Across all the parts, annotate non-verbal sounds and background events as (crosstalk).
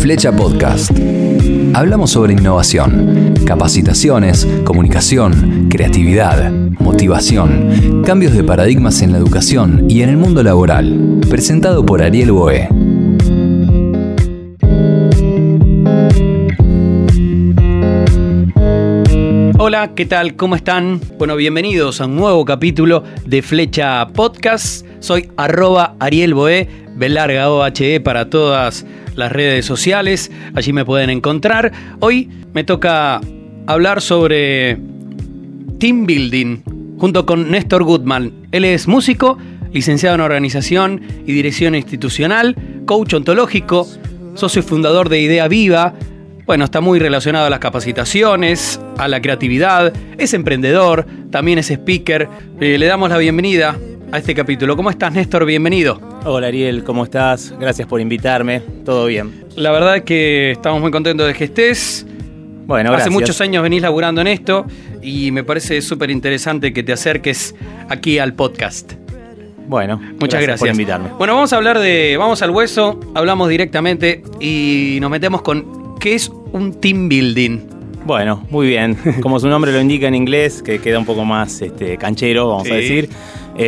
Flecha Podcast. Hablamos sobre innovación, capacitaciones, comunicación, creatividad, motivación, cambios de paradigmas en la educación y en el mundo laboral. Presentado por Ariel Boe. Hola, ¿qué tal? ¿Cómo están? Bueno, bienvenidos a un nuevo capítulo de Flecha Podcast. Soy arroba Ariel Boe, Belarga OHE para todas las redes sociales. Allí me pueden encontrar. Hoy me toca hablar sobre team building junto con Néstor Goodman. Él es músico, licenciado en organización y dirección institucional, coach ontológico, socio fundador de Idea Viva, bueno, está muy relacionado a las capacitaciones, a la creatividad, es emprendedor, también es speaker. Eh, le damos la bienvenida a este capítulo. ¿Cómo estás, Néstor? Bienvenido. Hola, Ariel, ¿cómo estás? Gracias por invitarme. Todo bien. La verdad que estamos muy contentos de que estés. Bueno, gracias. Hace muchos años venís laburando en esto y me parece súper interesante que te acerques aquí al podcast. Bueno, muchas gracias, gracias, por invitarme. Bueno, vamos a hablar de. Vamos al hueso, hablamos directamente y nos metemos con ¿Qué es un team building? Bueno, muy bien. (laughs) Como su nombre lo indica en inglés, que queda un poco más este, canchero, vamos a decir.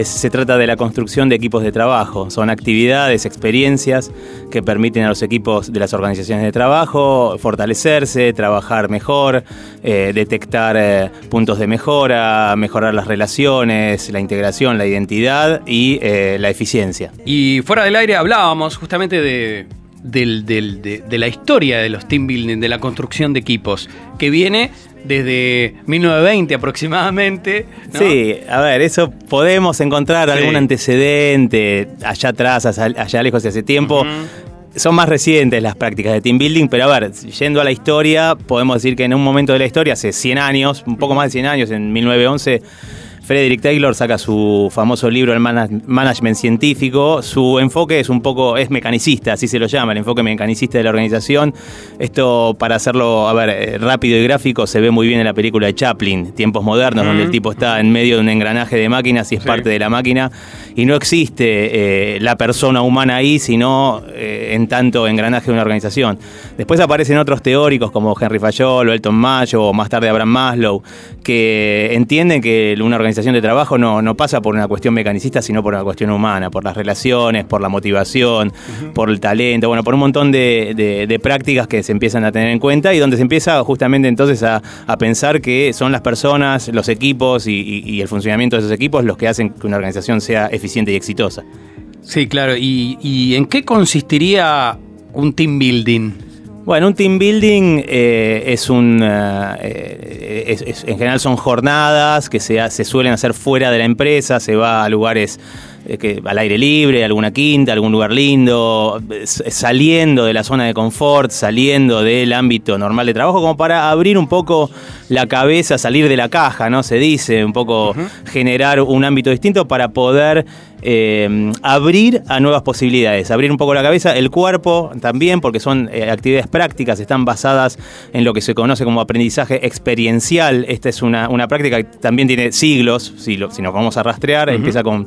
se trata de la construcción de equipos de trabajo. Son actividades, experiencias que permiten a los equipos de las organizaciones de trabajo fortalecerse, trabajar mejor, eh, detectar eh, puntos de mejora, mejorar las relaciones, la integración, la identidad y eh, la eficiencia. Y fuera del aire hablábamos justamente de del, de, la historia de los team building, de la construcción de equipos, que viene desde 1920 aproximadamente. Sí, a ver, eso podemos encontrar algún antecedente allá atrás, allá lejos de hace tiempo. Son más recientes las prácticas de team building, pero a ver, yendo a la historia, podemos decir que en un momento de la historia, hace 100 años, un poco más de 100 años, en 1911, Frederick Taylor saca su famoso libro El Management Científico. Su enfoque es un poco, es mecanicista, así se lo llama, el enfoque mecanicista de la organización. Esto, para hacerlo, a ver, eh, rápido y gráfico, se ve muy bien en la película de Chaplin, Tiempos Modernos, donde el tipo está en medio de un engranaje de máquinas y es parte de la máquina. Y no existe eh, la persona humana ahí, sino eh, en tanto engranaje de una organización. Después aparecen otros teóricos como Henry Fayol o Elton Mayo o más tarde Abraham Maslow, que entienden que una organización de trabajo no, no pasa por una cuestión mecanicista, sino por una cuestión humana, por las relaciones, por la motivación, por el talento, bueno, por un montón de, prácticas que se empiezan a tener en cuenta y donde se empieza justamente entonces a, pensar que son las personas, los equipos y, el funcionamiento de esos equipos los que hacen que una organización sea eficiente y exitosa. Sí, claro. ¿Y, en qué consistiría un team building? Bueno, un team building eh, es un. Eh, en general son jornadas que se, se suelen hacer fuera de la empresa, se va a lugares eh, que, al aire libre, alguna quinta, algún lugar lindo, saliendo de la zona de confort, saliendo del ámbito normal de trabajo, como para abrir un poco la cabeza, salir de la caja, ¿no? Se dice, un poco generar un ámbito distinto para poder eh, abrir a nuevas posibilidades, abrir un poco la cabeza, el cuerpo también, porque son eh, actividades prácticas, están basadas en lo que se conoce como aprendizaje experiencial. Esta es una, práctica que también tiene siglos, si, lo, si nos vamos a rastrear, empieza con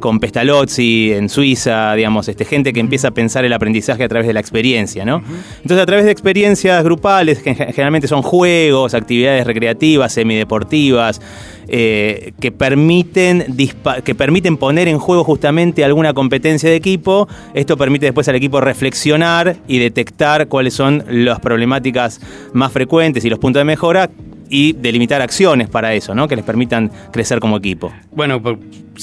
con Pestalozzi en Suiza, digamos, este, gente que empieza a pensar el aprendizaje a través de la experiencia, ¿no? Entonces, a través de experiencias grupales, que generalmente son juegos, actividades recreativas, semideportivas, eh, que, permiten que permiten poner en juego justamente alguna competencia de equipo. Esto permite después al equipo reflexionar y detectar cuáles son las problemáticas más frecuentes y los puntos de mejora y delimitar acciones para eso, ¿no? Que les permitan crecer como equipo. Bueno,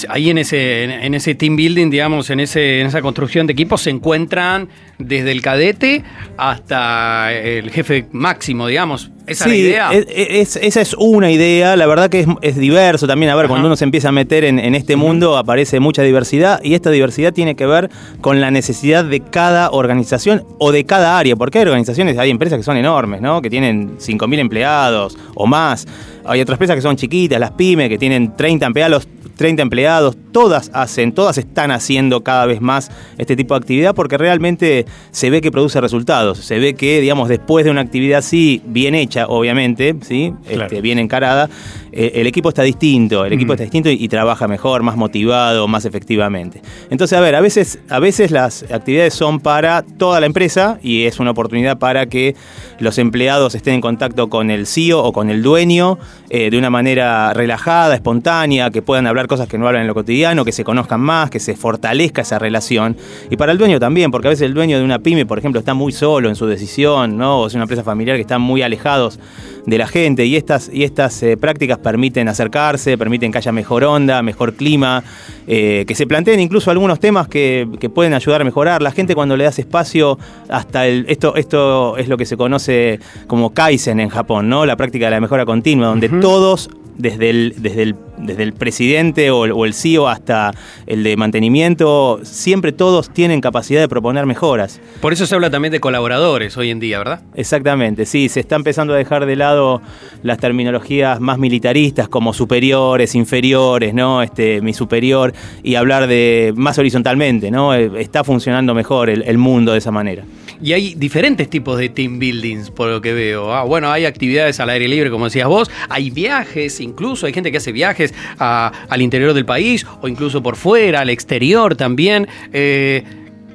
ahí en ese, en ese team building, digamos, en, ese, en esa construcción de equipos se encuentran desde el cadete hasta el jefe máximo, digamos. ¿Esa es la idea? esa es una idea, la verdad que es, diverso también. A ver, cuando uno se empieza a meter en, este mundo aparece mucha diversidad y esta diversidad tiene que ver con la necesidad de cada organización o de cada área, porque hay organizaciones, hay empresas que son enormes, ¿no? Que tienen 5.000 empleados o más. Hay otras empresas que son chiquitas, las pymes, que tienen 30 empleados, 30 empleados, todas hacen, todas están haciendo cada vez más este tipo de actividad porque realmente se ve que produce resultados, se ve que, digamos, después de una actividad así, bien hecha, obviamente, ¿sí? Este, bien encarada, el equipo está distinto, el equipo está distinto y, y, trabaja mejor, más motivado, más efectivamente. Entonces, a ver, a veces, a veces las actividades son para toda la empresa y es una oportunidad para que los empleados estén en contacto con el CEO o con el dueño eh, de una manera relajada, espontánea, que puedan hablar cosas que no hablan en lo cotidiano, que se conozcan más, que se fortalezca esa relación. Y para el dueño también, porque a veces el dueño de una pyme, por ejemplo, está muy solo en su decisión, ¿no? O es una empresa familiar que están muy alejados de la gente y estas, y estas eh, prácticas permiten acercarse, permiten que haya mejor onda, mejor clima, eh, que se planteen incluso algunos temas que, que, pueden ayudar a mejorar. La gente cuando le das espacio hasta el... Esto, esto es lo que se conoce como Kaizen en Japón, ¿no? La práctica de la mejora continua, donde uh -huh. todos desde el, desde el, desde el presidente o el, o el, CEO hasta el de mantenimiento, siempre todos tienen capacidad de proponer mejoras. Por eso se habla también de colaboradores hoy en día, ¿verdad? Exactamente, sí, se está empezando a dejar de lado las terminologías más militaristas como superiores, inferiores, ¿no? Este, mi superior, y hablar de más horizontalmente, ¿no? Está funcionando mejor el, el mundo de esa manera. Y hay diferentes tipos de team buildings, por lo que veo. Ah, bueno, hay actividades al aire libre, como decías vos, hay viajes, incluso hay gente que hace viajes a, al interior del país o incluso por fuera, al exterior también. Eh,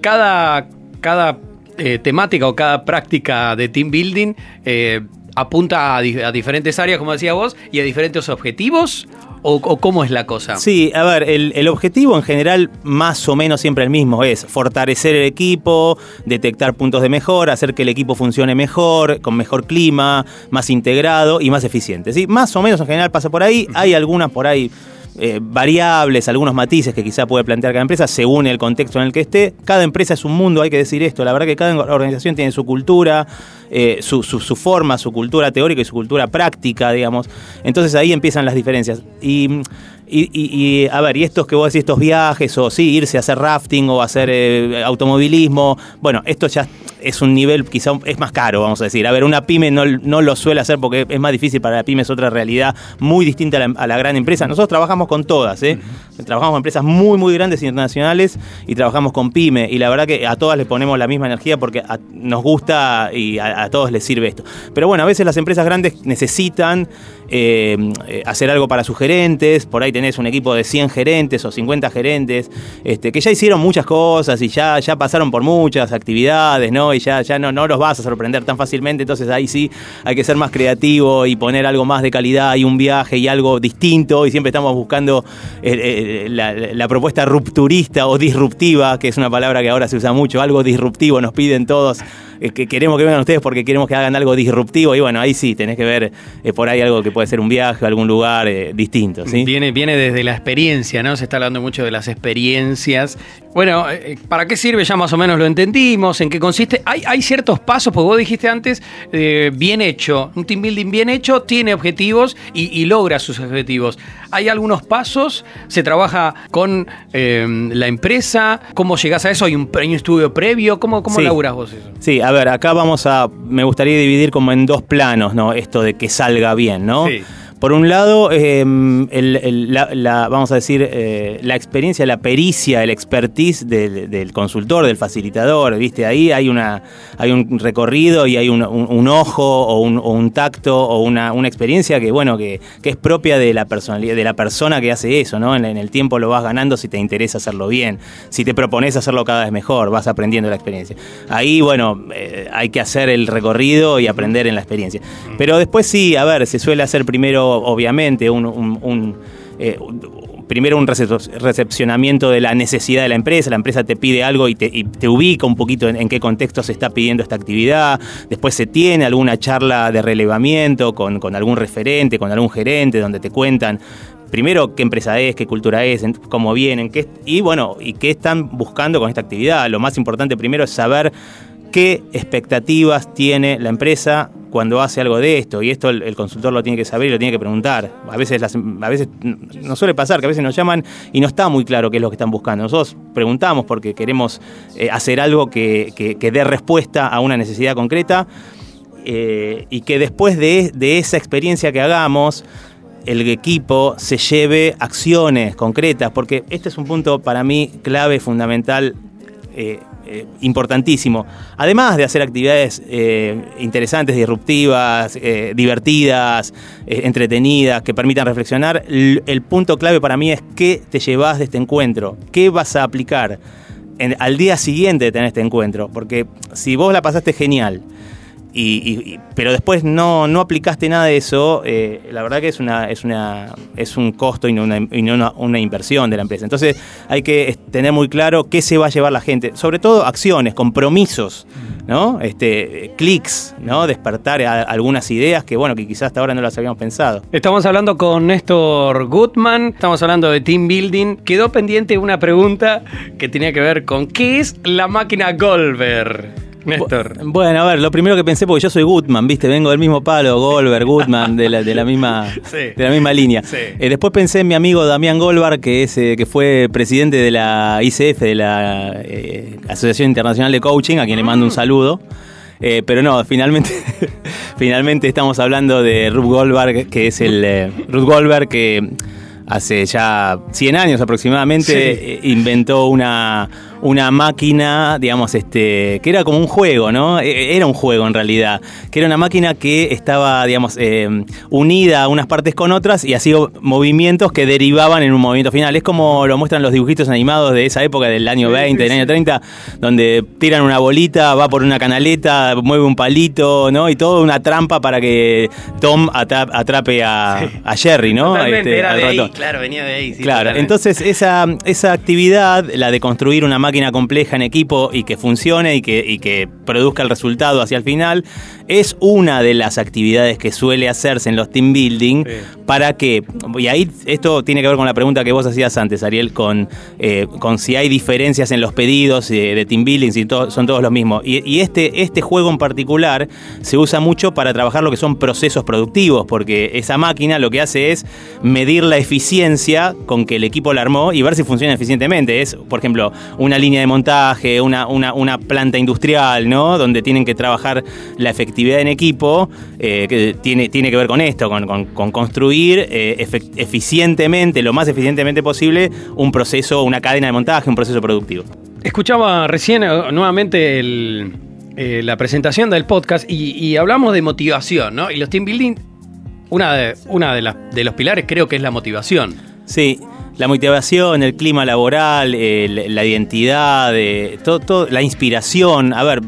cada cada eh, temática o cada práctica de team building eh, apunta a, a, diferentes áreas, como decías vos, y a diferentes objetivos. ¿O, o cómo es la cosa? Sí, a ver, el, el, objetivo en general más o menos siempre el mismo, es fortalecer el equipo, detectar puntos de mejora, hacer que el equipo funcione mejor, con mejor clima, más integrado y más eficiente. ¿sí? Más o menos en general pasa por ahí, hay algunas por ahí eh, variables, algunos matices que quizá puede plantear cada empresa según el contexto en el que esté. Cada empresa es un mundo, hay que decir esto. La verdad que cada organización tiene su cultura, eh, su, su, forma, su cultura teórica y su cultura práctica, digamos. Entonces ahí empiezan las diferencias. Y, y a ver, y estos que vos decís, estos viajes, o sí, irse a hacer rafting o hacer eh, automovilismo, bueno, esto ya es un nivel quizá es más caro, vamos a decir. A ver, una pyme no, no lo suele hacer porque es más difícil para la pyme, es otra realidad muy distinta a la, a la gran empresa. Nosotros trabajamos con todas, ¿eh? Uh -huh. Trabajamos con empresas muy, muy grandes internacionales y trabajamos con pyme. Y la verdad que a todas les ponemos la misma energía porque a, nos gusta y a, a, todos les sirve esto. Pero bueno, a veces las empresas grandes necesitan eh, hacer algo para sus gerentes. Por ahí tenés un equipo de 100 gerentes o 50 gerentes este, que ya hicieron muchas cosas y ya, ya pasaron por muchas actividades, ¿no? Y ya, ya no, no los vas a sorprender tan fácilmente. Entonces ahí sí hay que ser más creativo y poner algo más de calidad y un viaje y algo distinto. Y siempre estamos buscando eh, eh, la, la, propuesta rupturista o disruptiva, que es una palabra que ahora se usa mucho. Algo disruptivo nos piden todos eh, que queremos que vengan ustedes porque queremos que hagan algo disruptivo y bueno, ahí sí, tenés que ver eh, por ahí algo que puede ser un viaje, algún lugar eh, distinto. ¿sí? Viene, viene desde la experiencia, ¿no? Se está hablando mucho de las experiencias. Bueno, eh, ¿para qué sirve? Ya más o menos lo entendimos, en qué consiste. Hay, hay ciertos pasos, porque vos dijiste antes, bien hecho, un team building bien hecho tiene objetivos y logra sus objetivos. Hay algunos pasos, se trabaja con eh, la empresa, ¿cómo llegás a eso? ¿Hay un, hay un estudio previo? ¿Cómo, cómo sí. laburás vos eso? Sí, a ver, acá vamos a, me gustaría dividir como en dos planos, ¿no? Esto de que salga bien, ¿no? Sí. Por un lado, eh, el, el, la, la, vamos a decir, eh, la experiencia, la pericia, el expertise del, del, consultor, del facilitador, ¿viste? Ahí hay, una, hay un recorrido y hay un, un, un ojo o un, o un, tacto o una, una experiencia que, bueno, que, que, es propia de la personalidad, de la persona que hace eso, ¿no? En, en, el tiempo lo vas ganando si te interesa hacerlo bien. Si te propones hacerlo cada vez mejor, vas aprendiendo la experiencia. Ahí, bueno, eh, hay que hacer el recorrido y aprender en la experiencia. Pero después sí, a ver, se suele hacer primero obviamente eh, primero un recepcionamiento de la necesidad de la empresa, la empresa te pide algo y te, ubica un poquito en, qué contexto se está pidiendo esta actividad, después se tiene alguna charla de relevamiento con, algún referente, con algún gerente, donde te cuentan primero qué empresa es, qué cultura es, cómo vienen, y bueno, y qué están buscando con esta actividad. Lo más importante primero es saber qué expectativas tiene la empresa cuando hace algo de esto y esto el, consultor lo tiene que saber y lo tiene que preguntar. A veces, las, a veces nos suele pasar que a veces nos llaman y no está muy claro qué es lo que están buscando. Nosotros preguntamos porque queremos eh, hacer algo que, que, que, dé respuesta a una necesidad concreta eh, y que después de, de esa experiencia que hagamos el equipo se lleve acciones concretas, porque este es un punto para mí clave, fundamental eh, eh, importantísimo. Además de hacer actividades eh, interesantes, disruptivas, divertidas, entretenidas, que permitan reflexionar, el, punto clave para mí es qué te llevas de este encuentro, qué vas a aplicar al día siguiente de tener este encuentro. Porque si vos la pasaste genial, y, pero después no, no aplicaste nada de eso, eh, la verdad que es una, es una es un costo y no, una, una, inversión de la empresa. Entonces hay que tener muy claro qué se va a llevar la gente, sobre todo acciones, compromisos, ¿no? Este, clics, ¿no? Despertar algunas ideas que bueno, que quizás hasta ahora no las habíamos pensado. Estamos hablando con Néstor Gutman, estamos hablando de team building. Quedó pendiente una pregunta que tenía que ver con ¿qué es la máquina Golver? Bueno, a ver, lo primero que pensé, porque yo soy Goodman, ¿viste? Vengo del mismo palo, Goldberg, Goodman, de la, de la, misma, (laughs) de la misma línea. Eh, después pensé en mi amigo Damián Goldberg, que, es, eh, que fue presidente de la ICF, de la eh, Asociación Internacional de Coaching, a quien le mando un mm. saludo. pero no, finalmente, (laughs) finalmente estamos hablando de Ruth Goldberg, que es el Ruth Goldberg que hace ya 100 años aproximadamente inventó una una máquina, digamos, este, que era como un juego, ¿no? E, e, era un juego en realidad, que era una máquina que estaba, digamos, eh, unida a unas partes con otras y hacía movimientos que derivaban en un movimiento final. Es como lo muestran los dibujitos animados de esa época, del año 20, del año 30, donde tiran una bolita, va por una canaleta, mueve un palito, ¿no? Y todo una trampa para que Tom atrape a, Jerry, ¿no? Este, era de ahí, claro, venía de ahí. claro, entonces esa, esa actividad, la de construir una máquina, máquina compleja en equipo y que funcione y que, y que produzca el resultado hacia el final, es una de las actividades que suele hacerse en los team building para que, y ahí esto tiene que ver con la pregunta que vos hacías antes, Ariel, con, eh, con si hay diferencias en los pedidos de, team building, si son todos los mismos. Y, este, este juego en particular se usa mucho para trabajar lo que son procesos productivos, porque esa máquina lo que hace es medir la eficiencia con que el equipo la armó y ver si funciona eficientemente. Es, por ejemplo, una línea de montaje, una, una, planta industrial, ¿no? Donde tienen que trabajar la efectividad en equipo, eh, que tiene, tiene que ver con esto, con, construir eh, eficientemente, lo más eficientemente posible, un proceso, una cadena de montaje, un proceso productivo. Escuchaba recién eh, nuevamente la presentación del podcast y, hablamos de motivación, ¿no? Y los team building, una de, una de, de los pilares creo que es la motivación. Sí, la motivación, el clima laboral, la identidad, todo, la inspiración. A ver,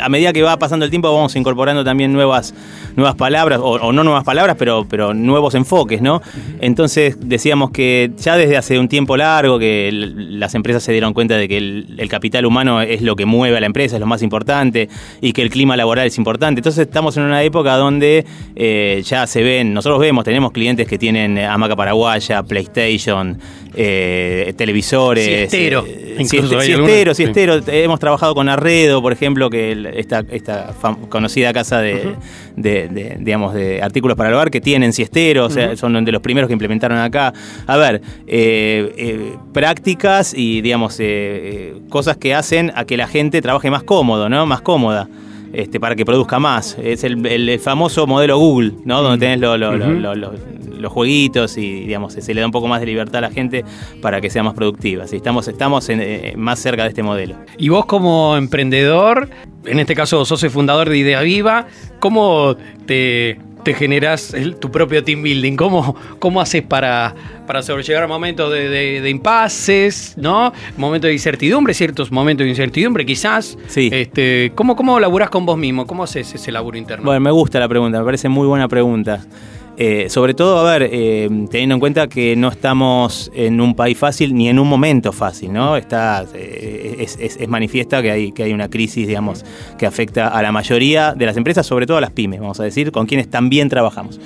a medida que va pasando el tiempo vamos incorporando también nuevas, nuevas palabras, o, no nuevas palabras, pero, pero nuevos enfoques, ¿no? Entonces decíamos que ya desde hace un tiempo largo que las empresas se dieron cuenta de que el, capital humano es lo que mueve a la empresa, es lo más importante, y que el clima laboral es importante. Entonces estamos en una época donde eh, ya se ven, nosotros vemos, tenemos clientes que tienen hamaca paraguaya, PlayStation, eh, televisores. Siestero. Eh, siestero, siestero. Hemos trabajado con Arredo, por ejemplo, que esta, esta conocida casa de, digamos, de artículos para el hogar que tienen siestero, o sea, son de los primeros que implementaron acá. A ver, eh, prácticas y, digamos, cosas que hacen a que la gente trabaje más cómodo, ¿no? Más cómoda. Este, para que produzca más. Es el, famoso modelo Google, ¿no? Donde tenés lo, los jueguitos y digamos se le da un poco más de libertad a la gente para que sea más productiva. Estamos, estamos eh, más cerca de este modelo. Y vos como emprendedor, en este caso sos el fundador de Idea Viva, ¿cómo te, te generas tu propio team building? ¿Cómo, cómo haces para, para sobrellevar momentos de, impases, ¿no? Momentos de incertidumbre, ciertos momentos de incertidumbre quizás. Sí. Este, ¿cómo, ¿Cómo laburás con vos mismo? ¿Cómo haces ese laburo interno? Bueno, me gusta la pregunta, me parece muy buena pregunta. Eh, sobre todo, a ver, eh, teniendo en cuenta que no estamos en un país fácil ni en un momento fácil, ¿no? Está, eh, es, manifiesta que hay, que hay una crisis, digamos, que afecta a la mayoría de las empresas, sobre todo a las pymes, vamos a decir, con quienes también trabajamos.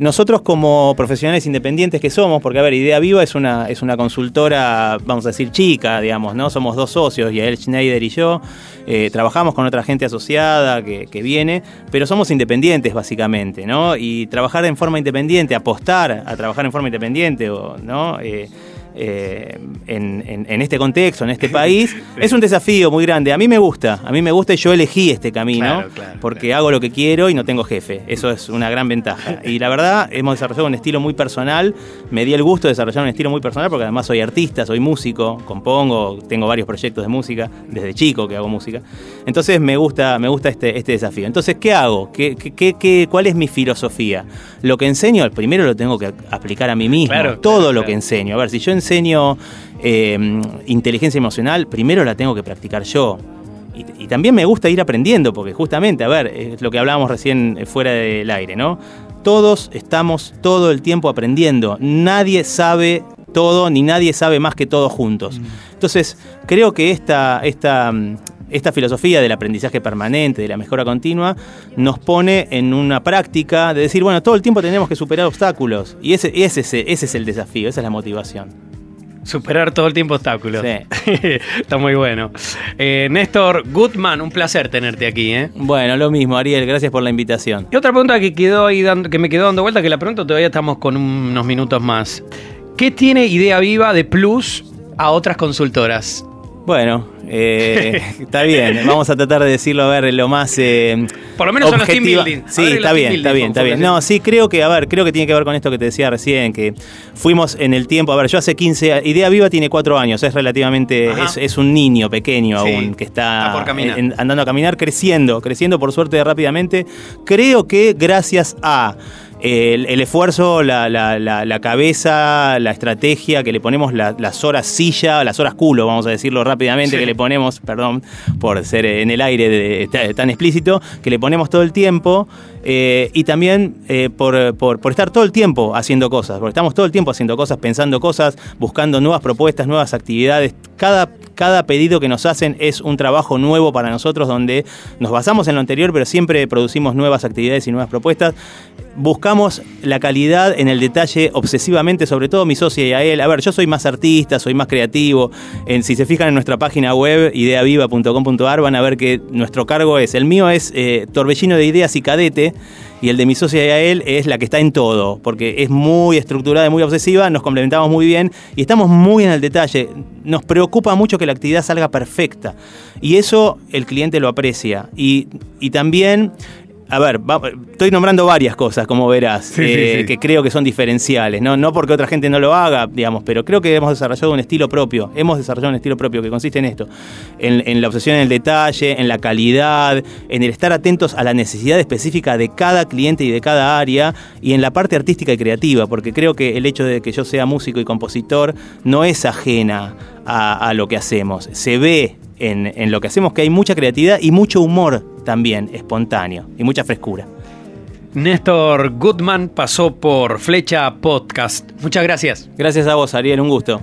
Nosotros como profesionales independientes que somos, porque a ver, Idea Viva es una, es una consultora, vamos a decir, chica, digamos, ¿no? Somos dos socios, Yael Schneider y yo, trabajamos con otra gente asociada que, viene, pero somos independientes básicamente, ¿no? Y trabajar en forma independiente, apostar a trabajar en forma independiente, ¿no? Eh, eh, en, en, este contexto, en este (laughs) país, es un desafío muy grande. A mí me gusta, a mí me gusta y yo elegí este camino porque hago lo que quiero y no tengo jefe. Eso es una gran ventaja. Y la verdad, hemos desarrollado un estilo muy personal. Me di el gusto de desarrollar un estilo muy personal porque además soy artista, soy músico, compongo, tengo varios proyectos de música, desde chico que hago música. Entonces me gusta, me gusta este, este desafío. Entonces, ¿qué hago? ¿Qué, qué, qué, cuál es mi filosofía? Lo que enseño, primero lo tengo que aplicar a mí mismo. todo lo que enseño. A ver, si yo enseño eh, inteligencia emocional, primero la tengo que practicar yo. Y, también me gusta ir aprendiendo, porque justamente, a ver, es lo que hablábamos recién eh, fuera del aire, ¿no? Todos estamos todo el tiempo aprendiendo. Nadie sabe todo, ni nadie sabe más que todos juntos. Mm. Entonces, creo que esta, esta, esta filosofía del aprendizaje permanente, de la mejora continua, nos pone en una práctica de decir, bueno, todo el tiempo tenemos que superar obstáculos. Y ese, ese, ese es el desafío, esa es la motivación. Superar todo el tiempo obstáculos. Sí. (laughs) Está muy bueno. Eh, Néstor Goodman, un placer tenerte aquí. ¿eh? Bueno, lo mismo, Ariel, gracias por la invitación. Y otra pregunta que, quedó ahí dando, que me quedó dando vuelta, que la pregunta todavía estamos con unos minutos más. ¿Qué tiene Idea Viva de plus a otras consultoras? Bueno, eh, (laughs) está bien. Vamos a tratar de decirlo, a ver, lo más. Eh, Por lo menos en los team building. Sí, está bien, está bien, está bien. No, sí, creo que, a ver, creo que tiene que ver con esto que te decía recién, que fuimos en el tiempo. A ver, yo hace 15. Idea Viva tiene cuatro años, es relativamente. Es, un niño pequeño aún que está, andando a caminar, creciendo, creciendo por suerte rápidamente. Creo que gracias a el, esfuerzo, la, cabeza, la estrategia que le ponemos, las horas silla, las horas culo, vamos a decirlo rápidamente, que le ponemos, perdón por ser en el aire de, tan explícito, que le ponemos todo el tiempo eh, y también eh, por, por, estar todo el tiempo haciendo cosas, porque estamos todo el tiempo haciendo cosas, pensando cosas, buscando nuevas propuestas, nuevas actividades. Cada, cada pedido que nos hacen es un trabajo nuevo para nosotros donde nos basamos en lo anterior, pero siempre producimos nuevas actividades y nuevas propuestas buscamos la calidad en el detalle obsesivamente, sobre todo mi socia y a él. A ver, yo soy más artista, soy más creativo. En, si se fijan en nuestra página web, ideaviva.com.ar, van a ver que nuestro cargo es, el mío es eh, torbellino de ideas y cadete, y el de mi socia y a él es la que está en todo, porque es muy estructurada y muy obsesiva, nos complementamos muy bien y estamos muy en el detalle. Nos preocupa mucho que la actividad salga perfecta. Y eso el cliente lo aprecia. Y, y también a ver, estoy nombrando varias cosas, como verás, eh, que creo que son diferenciales, ¿no? no porque otra gente no lo haga, digamos, pero creo que hemos desarrollado un estilo propio, hemos desarrollado un estilo propio que consiste en esto, en, la obsesión en el detalle, en la calidad, en el estar atentos a la necesidad específica de cada cliente y de cada área, y en la parte artística y creativa, porque creo que el hecho de que yo sea músico y compositor no es ajena a, a lo que hacemos, se ve en, lo que hacemos, que hay mucha creatividad y mucho humor también espontáneo y mucha frescura. Néstor Goodman pasó por Flecha Podcast. Muchas gracias. Gracias a vos, Ariel, un gusto.